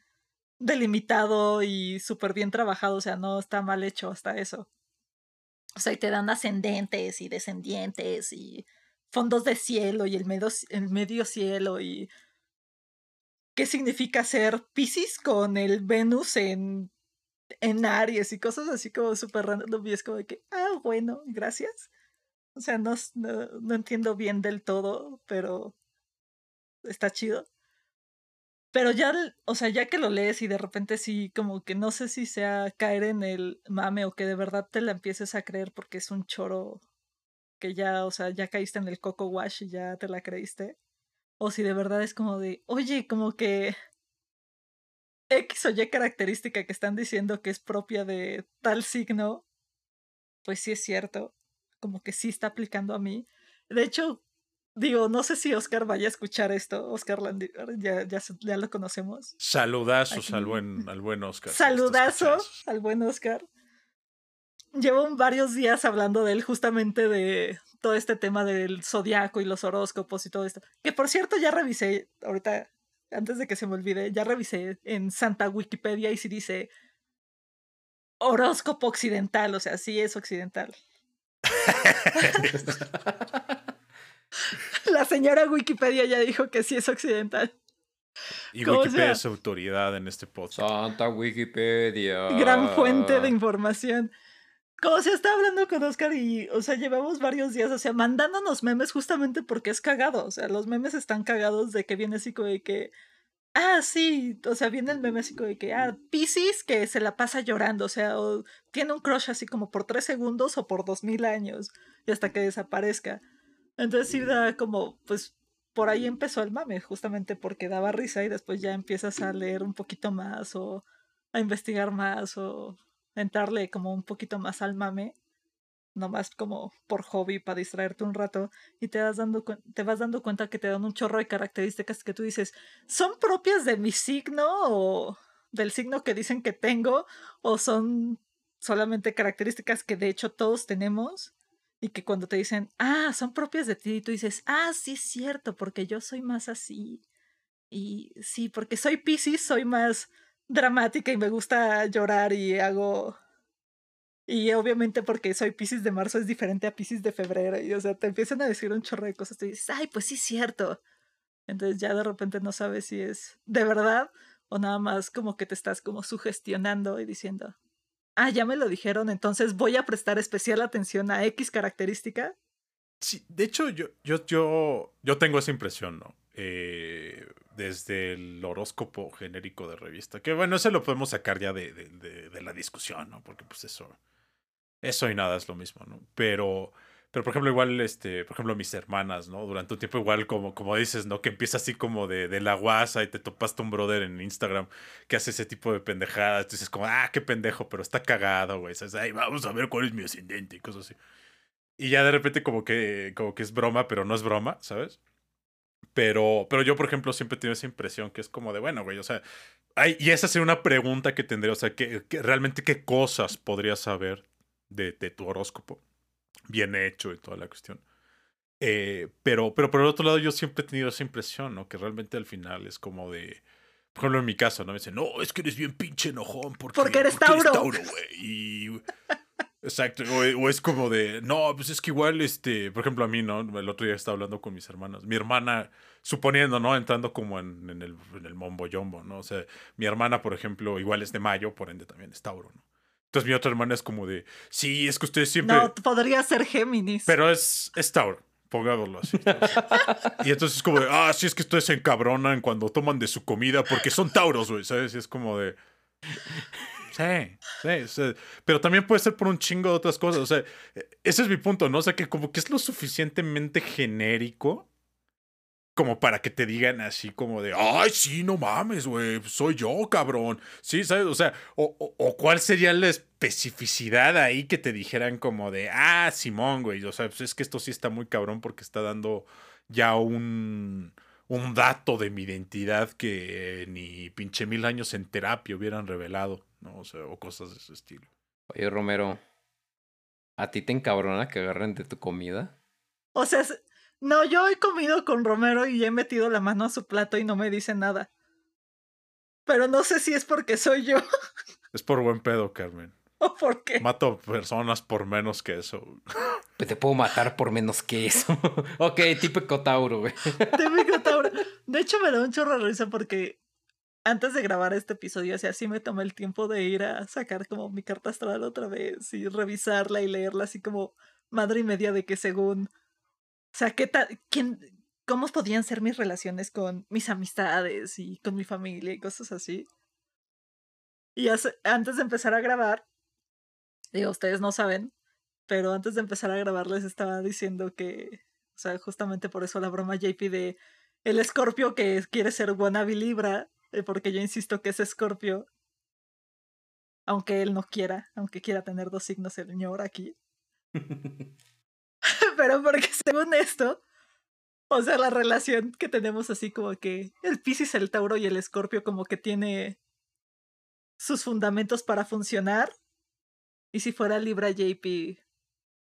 delimitado y súper bien trabajado, o sea, no está mal hecho hasta eso. O sea, y te dan ascendentes y descendientes y fondos de cielo y el medio, el medio cielo y qué significa ser Pisces con el Venus en, en Aries y cosas así como súper random y es como de que, ah, bueno, gracias. O sea, no, no, entiendo bien del todo, pero está chido. Pero ya, o sea, ya que lo lees y de repente sí, como que no sé si sea caer en el mame o que de verdad te la empieces a creer porque es un choro que ya, o sea, ya caíste en el coco wash y ya te la creíste o si de verdad es como de, oye, como que X o Y característica que están diciendo que es propia de tal signo, pues sí es cierto, como que sí está aplicando a mí. De hecho, digo, no sé si Oscar vaya a escuchar esto, Oscar Landívar, ya, ya, ya lo conocemos. Saludazos al buen, al buen Oscar. Saludazos al buen Oscar. Llevo varios días hablando de él justamente de todo este tema del zodiaco y los horóscopos y todo esto. Que por cierto ya revisé, ahorita, antes de que se me olvide, ya revisé en Santa Wikipedia y si dice horóscopo occidental, o sea, sí es occidental. La señora Wikipedia ya dijo que sí es occidental. Y Wikipedia es autoridad en este podcast. Santa Wikipedia. Gran fuente de información como se está hablando con Oscar y, o sea, llevamos varios días, o sea, mandándonos memes justamente porque es cagado, o sea, los memes están cagados de que viene así como de que, ah, sí, o sea, viene el meme así como de que, ah, Pisces que se la pasa llorando, o sea, o tiene un crush así como por tres segundos o por dos mil años y hasta que desaparezca. Entonces sí da como, pues, por ahí empezó el mame, justamente porque daba risa y después ya empiezas a leer un poquito más o a investigar más o entrarle como un poquito más al mame, nomás como por hobby para distraerte un rato y te vas dando te vas dando cuenta que te dan un chorro de características que tú dices, ¿son propias de mi signo o del signo que dicen que tengo o son solamente características que de hecho todos tenemos? Y que cuando te dicen, ah, son propias de ti, tú dices, ah, sí es cierto, porque yo soy más así. Y sí, porque soy Pisces, soy más dramática y me gusta llorar y hago... Y obviamente porque soy Pisces de marzo es diferente a Pisces de febrero. Y o sea, te empiezan a decir un chorro de cosas. Y dices, ay, pues sí cierto. Entonces ya de repente no sabes si es de verdad o nada más como que te estás como sugestionando y diciendo, ah, ya me lo dijeron, entonces voy a prestar especial atención a X característica. Sí, de hecho yo, yo, yo, yo tengo esa impresión, ¿no? Eh, desde el horóscopo genérico de revista. Que bueno, ese lo podemos sacar ya de, de, de, la discusión, ¿no? Porque pues eso, eso y nada es lo mismo, ¿no? Pero, pero por ejemplo, igual, este, por ejemplo, mis hermanas, ¿no? Durante un tiempo igual, como, como dices, ¿no? Que empieza así como de, de la guasa y te topaste un brother en Instagram que hace ese tipo de pendejadas. Dices como, ah, qué pendejo, pero está cagado, güey. ¿Sabes? Ay, vamos a ver cuál es mi ascendente y cosas así. Y ya de repente como que, como que es broma, pero no es broma, ¿sabes? Pero, pero yo, por ejemplo, siempre he tenido esa impresión que es como de, bueno, güey, o sea, hay, y esa sería una pregunta que tendría, o sea, que, realmente qué cosas podrías saber de, de, tu horóscopo, bien hecho y toda la cuestión. Eh, pero, pero por el otro lado, yo siempre he tenido esa impresión, ¿no? Que realmente al final es como de, por ejemplo, en mi caso, ¿no? Me dicen, no, es que eres bien pinche enojón porque, porque eres porque Tauro. Eres Tauro. Y Exacto, o, es como de, no, pues es que igual, este, por ejemplo, a mí, ¿no? El otro día estaba hablando con mis hermanas. Mi hermana, suponiendo, ¿no? Entrando como en, en, el, en el mombo yombo, ¿no? O sea, mi hermana, por ejemplo, igual es de mayo, por ende también es Tauro, ¿no? Entonces mi otra hermana es como de, sí, es que ustedes siempre... No, podría ser Géminis. Pero es, es Tauro, pongámoslo así. y entonces es como de, ah, sí, es que ustedes se encabronan cuando toman de su comida porque son Tauros, güey, ¿sabes? Y es como de... Sí, sí, pero también puede ser por un chingo de otras cosas. O sea, ese es mi punto, ¿no? O sea, que como que es lo suficientemente genérico como para que te digan así como de, ay, sí, no mames, güey, soy yo, cabrón. Sí, ¿sabes? O sea, o, o, cuál sería la especificidad ahí que te dijeran como de, ah, Simón, güey. O sea, pues es que esto sí está muy cabrón porque está dando ya un un dato de mi identidad que ni pinche mil años en terapia hubieran revelado, ¿no? O sea, o cosas de ese estilo. Oye, Romero, ¿a ti te encabrona que agarren de tu comida? O sea, no, yo he comido con Romero y he metido la mano a su plato y no me dice nada. Pero no sé si es porque soy yo. Es por buen pedo, Carmen. *laughs* ¿O por qué? Mato personas por menos que eso. Pues te puedo matar por menos que eso. *laughs* ok, típico Tauro, güey. típico Tauro. De hecho, me da un chorro de risa porque antes de grabar este episodio, así, así me tomé el tiempo de ir a sacar como mi carta astral otra vez y revisarla y leerla así como madre y media de que según. O sea, ¿qué tal? ¿Quién, ¿Cómo podían ser mis relaciones con mis amistades y con mi familia y cosas así? Y antes de empezar a grabar, digo, ustedes no saben, pero antes de empezar a grabar les estaba diciendo que, o sea, justamente por eso la broma JP de el escorpio que quiere ser wannabe Libra, eh, porque yo insisto que es escorpio, aunque él no quiera, aunque quiera tener dos signos el señor aquí. *laughs* *laughs* Pero porque según esto, o sea, la relación que tenemos así como que el Piscis, el Tauro y el Escorpio como que tiene sus fundamentos para funcionar. Y si fuera Libra JP,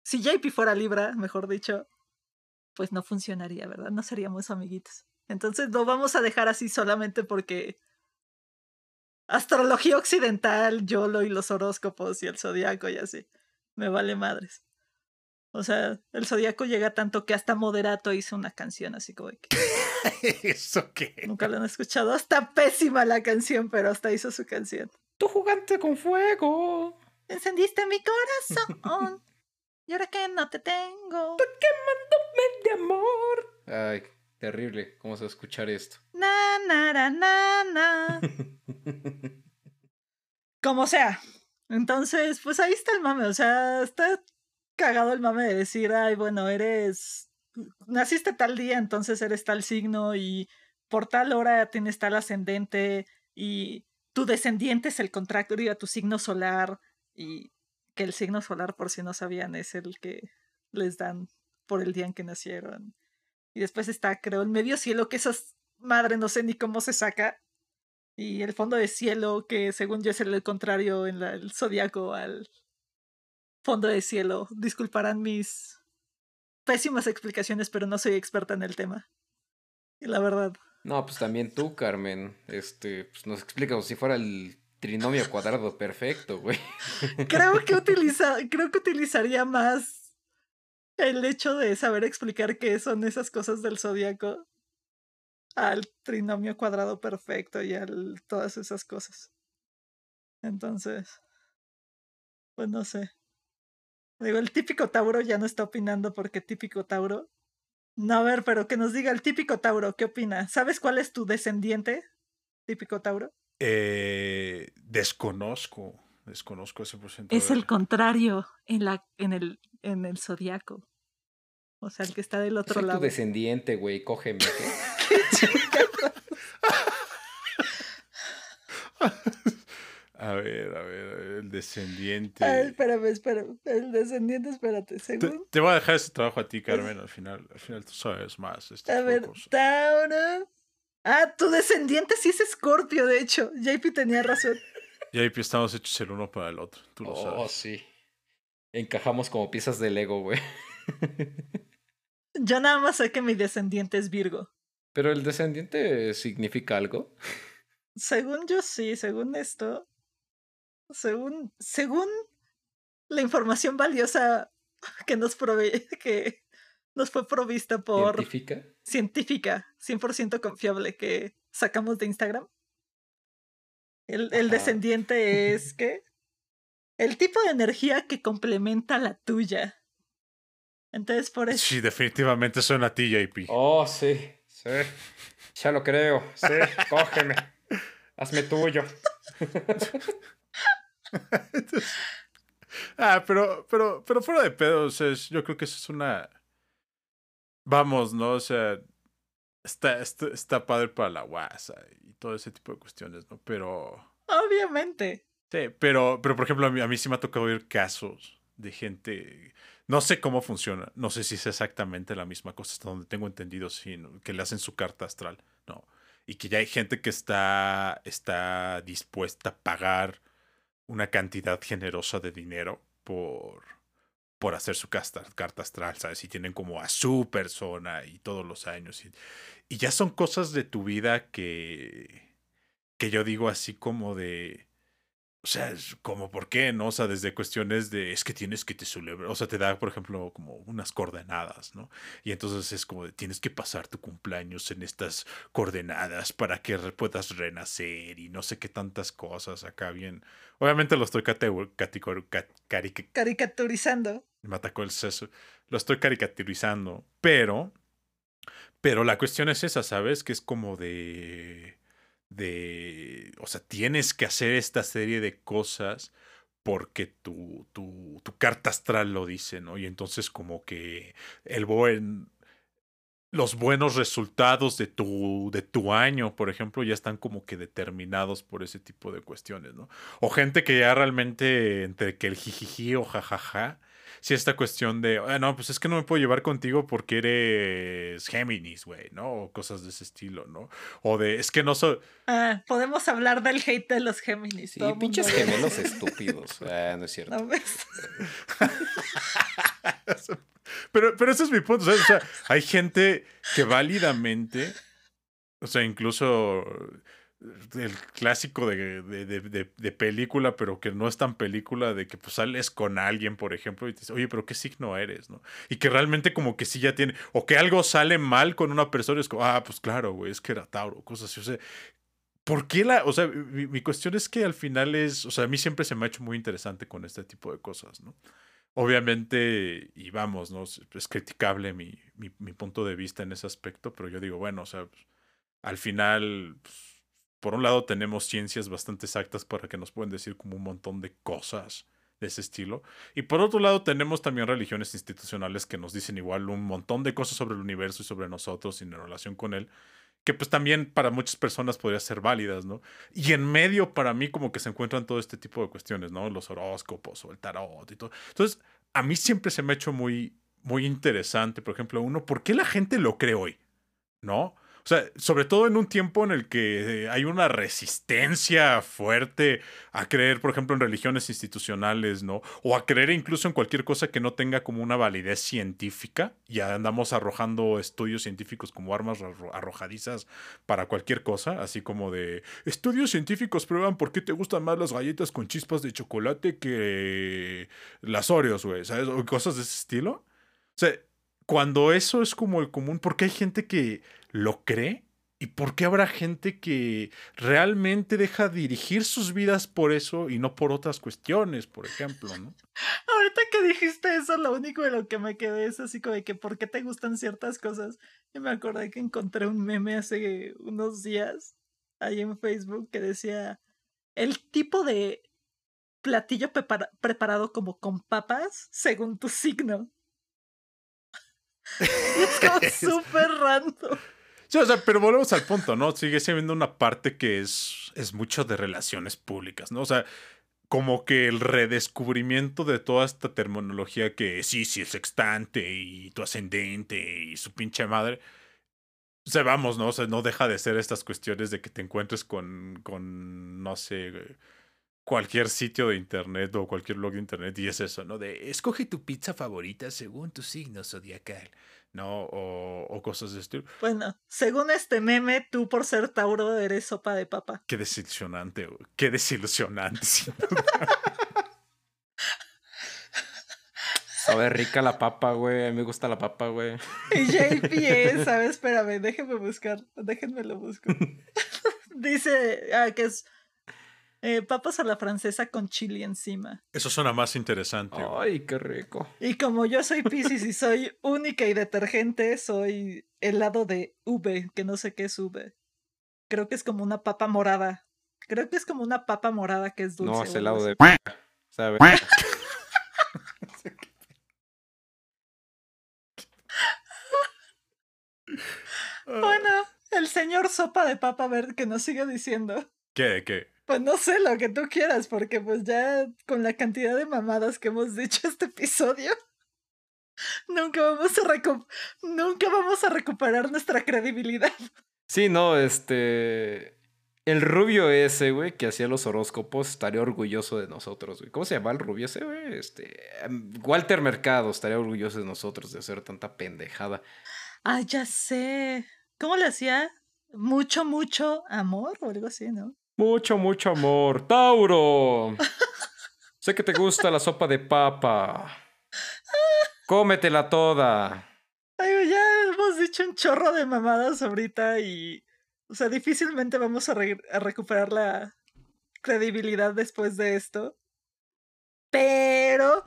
si JP fuera Libra, mejor dicho, pues no funcionaría, ¿verdad? No seríamos amiguitos. Entonces lo vamos a dejar así solamente porque astrología occidental, YOLO y los horóscopos y el zodiaco y así. Me vale madres. O sea, el zodiaco llega tanto que hasta Moderato hizo una canción así como que. *laughs* ¿Eso qué? Nunca lo han escuchado. Está pésima la canción, pero hasta hizo su canción. Tú jugaste con fuego. Encendiste mi corazón. y ahora que no te tengo. Tú quemándome de amor. Ay, terrible. ¿Cómo se va a escuchar esto? Na, na, na, na. *laughs* Como sea. Entonces, pues ahí está el mame. O sea, está cagado el mame de decir, ay, bueno, eres. Naciste tal día, entonces eres tal signo y por tal hora tienes tal ascendente y tu descendiente es el contrario a tu signo solar y que el signo solar, por si no sabían, es el que les dan por el día en que nacieron. Y después está, creo, el medio cielo, que esas madre no sé ni cómo se saca. Y el fondo de cielo, que según yo es el contrario en el zodiaco al fondo de cielo. Disculparán mis pésimas explicaciones, pero no soy experta en el tema. Y la verdad. No, pues también tú, Carmen, este, pues nos explicas si fuera el trinomio cuadrado perfecto, güey. *laughs* Creo que utiliza, creo que utilizaría más el hecho de saber explicar qué son esas cosas del zodiaco al trinomio cuadrado perfecto y a todas esas cosas. Entonces, pues no sé. Digo, el típico Tauro ya no está opinando porque típico Tauro. No, a ver, pero que nos diga el típico Tauro, ¿qué opina? ¿Sabes cuál es tu descendiente? Típico Tauro. Eh, desconozco, desconozco ese porcentaje. Es el contrario en, la, en el, en el zodiaco. O sea, el que está del otro Soy lado. tu descendiente, güey, cógeme. *laughs* A ver, a ver, a ver, el descendiente. Ay, espérame, espérame. El descendiente, espérate. Te, Según. te voy a dejar ese trabajo a ti, Carmen. Al final, al final tú sabes más. este A ver. Tauro. Ah, tu descendiente sí es Escorpio, de hecho. JP tenía razón. *laughs* Ahí estamos hechos el uno para el otro. Tú lo Oh, sabes. sí. Encajamos como piezas de Lego, güey. Yo nada más sé que mi descendiente es Virgo. Pero el descendiente significa algo. Según yo sí, según esto. Según. Según la información valiosa *laughs* que nos prove que nos fue provista por ¿Científica? científica, 100% confiable que sacamos de Instagram. El, el *laughs* descendiente es que el tipo de energía que complementa la tuya. Entonces por eso Sí, definitivamente suena a ti, JP. Oh, sí, sí. Ya lo creo. Sí, *laughs* cógeme. Hazme tuyo. *laughs* Ah, pero, pero, pero fuera de pedo, o sea, es- yo creo que eso es una. Vamos, ¿no? O sea, está, está, está padre para la guasa y todo ese tipo de cuestiones, ¿no? Pero. obviamente. Sí, pero, pero por ejemplo, a mí, a mí sí me ha tocado ver casos de gente. No sé cómo funciona, no sé si es exactamente la misma cosa, hasta donde tengo entendido, sí, que le hacen su carta astral, ¿no? Y que ya hay gente que está, está dispuesta a pagar una cantidad generosa de dinero por, por hacer su casta- carta astral, ¿sabes? Y tienen como a su persona y todos los años. Y, y ya son cosas de tu vida que, que yo digo así como de... O sea, es como, ¿por qué? ¿No? O sea, desde cuestiones de, es que tienes que te celebrar. O sea, te da, por ejemplo, como unas coordenadas, ¿no? Y entonces es como de, tienes que pasar tu cumpleaños en estas coordenadas para que puedas renacer y no sé qué tantas cosas acá bien. Obviamente lo estoy Caricaturizando. me atacó el seso. Lo estoy caricaturizando, pero. Pero la cuestión es esa, ¿sabes? Que es como de. De. O sea, tienes que hacer esta serie de cosas porque tu, tu, tu carta astral lo dice, ¿no? Y entonces, como que el buen. Los buenos resultados de tu, de tu año, por ejemplo, ya están como que determinados por ese tipo de cuestiones, ¿no? O gente que ya realmente entre que el jijiji o jajaja, sí esta cuestión de, "Ah, no, pues es que no me puedo llevar contigo porque eres Géminis, güey, ¿no? O cosas de ese estilo, ¿no? O de, es que no soy... Ah, podemos hablar del hate de los Géminis. Sí, pinches lo- gemelos estúpidos. *laughs* Ah, no es cierto. ¿No ves? *laughs* pero, pero ese es mi punto, ¿sabes? O sea, hay gente que válidamente, o sea, incluso el clásico de, de, de- de- película, pero que no es tan película, de que pues sales con alguien, por ejemplo, y te dices, oye, pero ¿qué signo eres? ¿no? Y que realmente como que sí ya tiene, o que algo sale mal con una persona, es como, ah, pues claro, güey, es que era Tauro, cosas así, o sea, ¿por qué la, o sea, mi, mi cuestión es que al final es, o sea, a mí siempre se me ha hecho muy interesante con este tipo de cosas, ¿no? Obviamente, y vamos, ¿no? Es, criticable mi, mi, mi punto de vista en ese aspecto, pero yo digo, bueno, o sea, al final, pues, por un lado tenemos ciencias bastante exactas para que nos pueden decir como un montón de cosas de ese estilo. Y por otro lado tenemos también religiones institucionales que nos dicen igual un montón de cosas sobre el universo y sobre nosotros y en relación con él, que pues también para muchas personas podría ser válidas, ¿no? Y en medio para mí como que se encuentran todo este tipo de cuestiones, ¿no? Los horóscopos o el tarot y todo. Entonces, a mí siempre se me ha hecho muy, muy interesante, por ejemplo, uno, ¿por qué la gente lo cree hoy? ¿No? O sea, sobre todo en un tiempo en el que eh, hay una resistencia fuerte a creer, por ejemplo, en religiones institucionales, ¿no? O a creer incluso en cualquier cosa que no tenga como una validez científica. Ya andamos arrojando estudios científicos como armas arro- arrojadizas para cualquier cosa, así como de estudios científicos prueban por qué te gustan más las galletas con chispas de chocolate que las Oreos, güey, ¿sabes? O cosas de ese estilo. O sea, cuando eso es como el común, porque hay gente que lo cree ¿Y por qué habrá gente que realmente deja dirigir sus vidas por eso y no por otras cuestiones, por ejemplo, ¿no? Ahorita que dijiste eso, lo único de lo que me quedé es así como de que por qué te gustan ciertas cosas. Y me acordé que encontré un meme hace unos días ahí en Facebook que decía el tipo de platillo preparado como con papas según tu signo. *laughs* es como *laughs* súper random. Sí, o sea, pero volvemos al punto, ¿no? Sigue siendo una parte que es, es mucho de relaciones públicas, ¿no? O sea, como que el redescubrimiento de toda esta terminología que sí, sí, es sextante y tu ascendente y su pinche madre. O vamos, ¿no? O sea, no deja de ser estas cuestiones de que te encuentres con, con no sé, cualquier sitio de internet o cualquier blog de internet y es eso, ¿no? De escoge tu pizza favorita según tu signo zodiacal. ¿No? O, cosas de estilo. Bueno, según este meme, tú por ser Tauro eres sopa de papa. Qué desilusionante, Qué desilusionante, *laughs* Sabe rica la papa, güey. A mí me gusta la papa, güey. Y JP ¿sabes? *laughs* Espérame, déjenme buscar. Déjenme lo busco. *laughs* Dice ah, que es eh, papas a la francesa con chili encima. Eso suena más interesante. Ay, qué rico. Y como yo soy Pisces y soy *laughs* única y detergente, soy helado de V, que no sé qué es V. Creo que es como una papa morada. Creo que es como una papa morada que es dulce. No, es helado de... ¿Sabe? *laughs* *laughs* bueno, el señor sopa de papa verde que nos sigue diciendo. ¿Qué? ¿Qué? Pues no sé lo que tú quieras, porque pues ya con la cantidad de mamadas que hemos dicho este episodio, *laughs* nunca vamos a nunca vamos a recuperar nuestra credibilidad. Sí, no, este el rubio ese, güey, que hacía los horóscopos, estaría orgulloso de nosotros, güey. ¿Cómo se llama el rubio ese, güey? Este, em, Walter Mercado estaría orgulloso de nosotros de hacer tanta pendejada. Ah, ya sé. ¿Cómo le hacía? Mucho, mucho amor o algo así, ¿no? Mucho, mucho amor. Tauro. sé que te gusta la sopa de papa. Cómetela toda. Ay, ya hemos dicho un chorro de mamadas ahorita y. O sea, difícilmente vamos a, recuperar la credibilidad después de esto. Pero.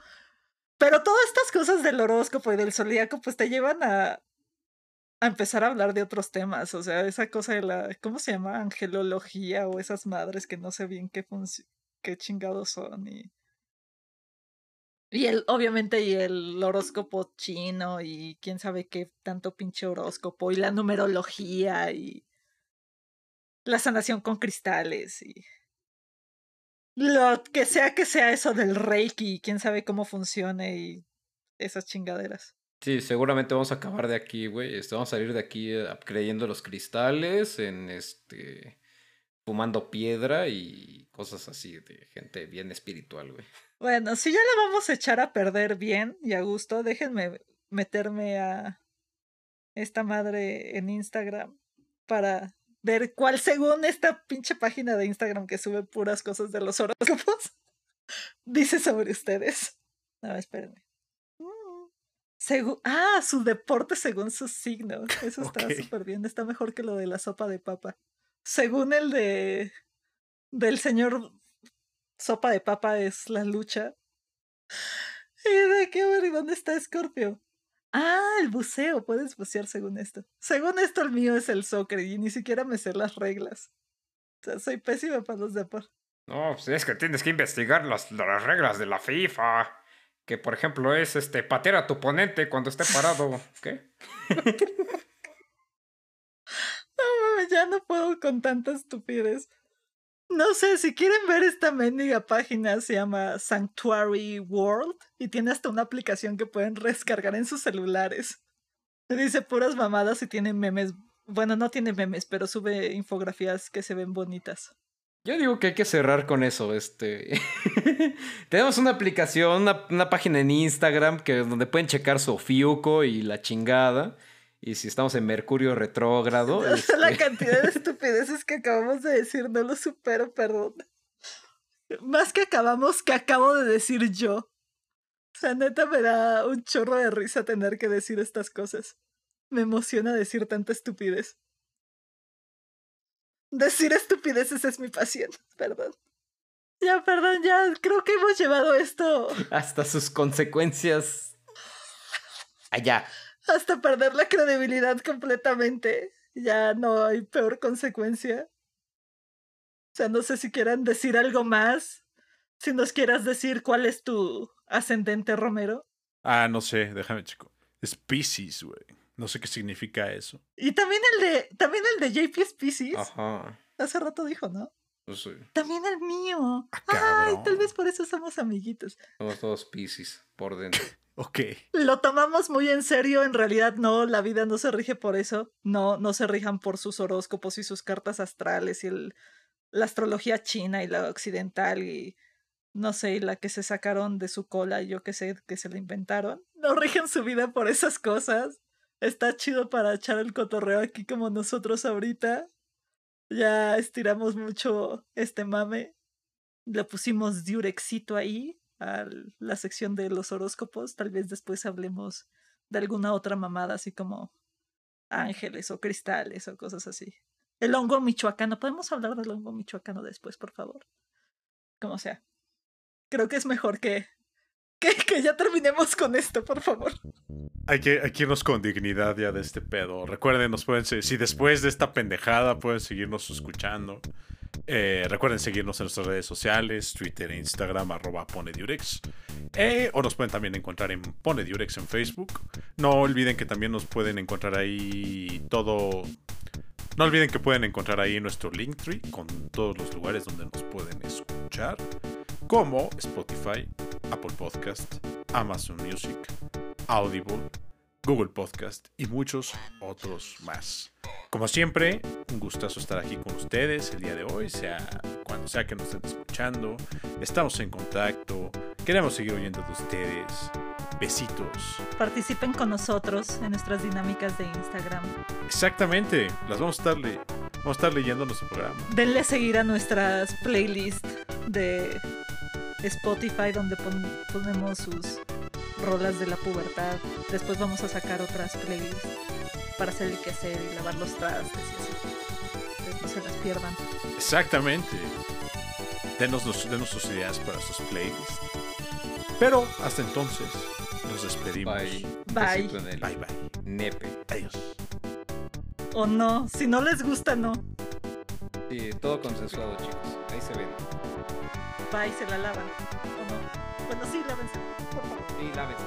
Pero todas estas cosas del horóscopo y del zodíaco, pues te llevan a, a empezar a hablar de otros temas, o sea, esa cosa de la, ¿cómo se llama? Angelología o esas madres que no sé bien qué, qué chingados son y... Y el, obviamente, y el horóscopo chino y quién sabe qué tanto pinche horóscopo y la numerología y la sanación con cristales y lo que sea que sea eso del reiki, quién sabe cómo funcione y esas chingaderas. Sí, seguramente vamos a acabar de aquí, güey. Este, vamos a salir de aquí eh, creyendo los cristales, en este. fumando piedra y cosas así de gente bien espiritual, güey. Bueno, si ya la vamos a echar a perder bien y a gusto, déjenme meterme a esta madre en Instagram para ver cuál, según esta pinche página de Instagram que sube puras cosas de los horóscopos, *laughs* dice sobre ustedes. No, espérenme ah, su deporte según su signo. Eso *laughs* está súper bien. Está mejor que lo de la sopa de papa. Según el de. del señor sopa de papa es la lucha. ¿Y de qué ver? ¿Y dónde está Scorpio? Ah, el buceo. Puedes bucear según esto. Según esto, el mío es el soccer y ni siquiera me sé las reglas. O sea, soy pésima para los deportes. No, pues es que tienes que investigar las, las reglas de la FIFA que por ejemplo es este patear a tu oponente cuando esté parado. *laughs* ¿Qué? no, ya no puedo con tanta estupidez. No sé, si quieren ver esta mendiga página, se llama Sanctuary World y tiene hasta una aplicación que pueden descargar en sus celulares. Dice puras mamadas y tiene memes. Bueno, no tiene memes, pero sube infografías que se ven bonitas. Yo digo que hay que cerrar con eso. Este. *laughs* Tenemos una aplicación, una, página en Instagram que, donde pueden checar su Fiuco y la chingada. Y si estamos en Mercurio retrógrado. *laughs* La este *laughs* cantidad de estupideces que acabamos de decir, no lo supero, perdón. Más que acabamos, que acabo de decir yo. O sea, neta me da un chorro de risa tener que decir estas cosas. Me emociona decir tanta estupidez. Decir estupideces es mi pasión, perdón. Ya, perdón, ya creo que hemos llevado esto Hasta sus consecuencias. Allá. hasta perder la credibilidad completamente. Ya no hay peor consecuencia. O sea, no sé si quieran decir algo más. Si nos quieras decir cuál es tu ascendente, Romero. Ah, no sé, déjame chico. Species, güey. No sé qué significa eso. Y también el de, también el de JP Species. Ajá. Hace rato dijo, ¿no? No sé. También el mío. Ah, Ay, tal vez por eso somos amiguitos. Somos todos piscis por dentro. *laughs* Ok. Lo tomamos muy en serio, en realidad no, la vida no se rige por eso, no, no se rijan por sus horóscopos y sus cartas astrales y el, la astrología china y la occidental y no sé, y la que se sacaron de su cola y yo que sé, que se la inventaron. No rigen su vida por esas cosas. Está chido para echar el cotorreo aquí como nosotros ahorita. Ya estiramos mucho este mame. Le pusimos diurexito ahí a la sección de los horóscopos. Tal vez después hablemos de alguna otra mamada, así como ángeles o cristales o cosas así. El hongo michoacano. ¿Podemos hablar del hongo michoacano después, por favor? Como sea. Creo que es mejor que, que, ya terminemos con esto, por favor. Hay que, hay que irnos con dignidad ya de este pedo. Recuerden, nos pueden si después de esta pendejada pueden seguirnos escuchando. Eh, recuerden seguirnos en nuestras redes sociales, Twitter e Instagram, arroba ponediurex. Eh, o nos pueden también encontrar en ponediurex en Facebook. No olviden que también nos pueden encontrar ahí todo... No olviden que pueden encontrar ahí nuestro Linktree con todos los lugares donde nos pueden escuchar. Como Spotify, Apple Podcast, Amazon Music, Audible, Google Podcast y muchos otros más. Como siempre, un gustazo estar aquí con ustedes el día de hoy, sea cuando sea que nos estén escuchando. Estamos en contacto, queremos seguir oyendo de ustedes. Besitos. Participen con nosotros en nuestras dinámicas de Instagram. Exactamente, las vamos a estar, le- vamos a estar leyendo en nuestro programa. Denle a seguir a nuestras playlists de Spotify donde pon- ponemos sus rolas de la pubertad. Después vamos a sacar otras playlists para hacer el quehacer y lavar los trastes y así. Entonces, no se las pierdan. Exactamente. Denos, los- denos sus ideas para sus playlists. Pero hasta entonces, nos despedimos. Bye. Bye. Bye bye. nepe. Adiós. O no, si no les gusta, no. Sí, todo consensuado, chicos. Ahí se ven. Bye, se la lavan. O no. Bueno, sí, lávense. Por favor. Sí, lávense.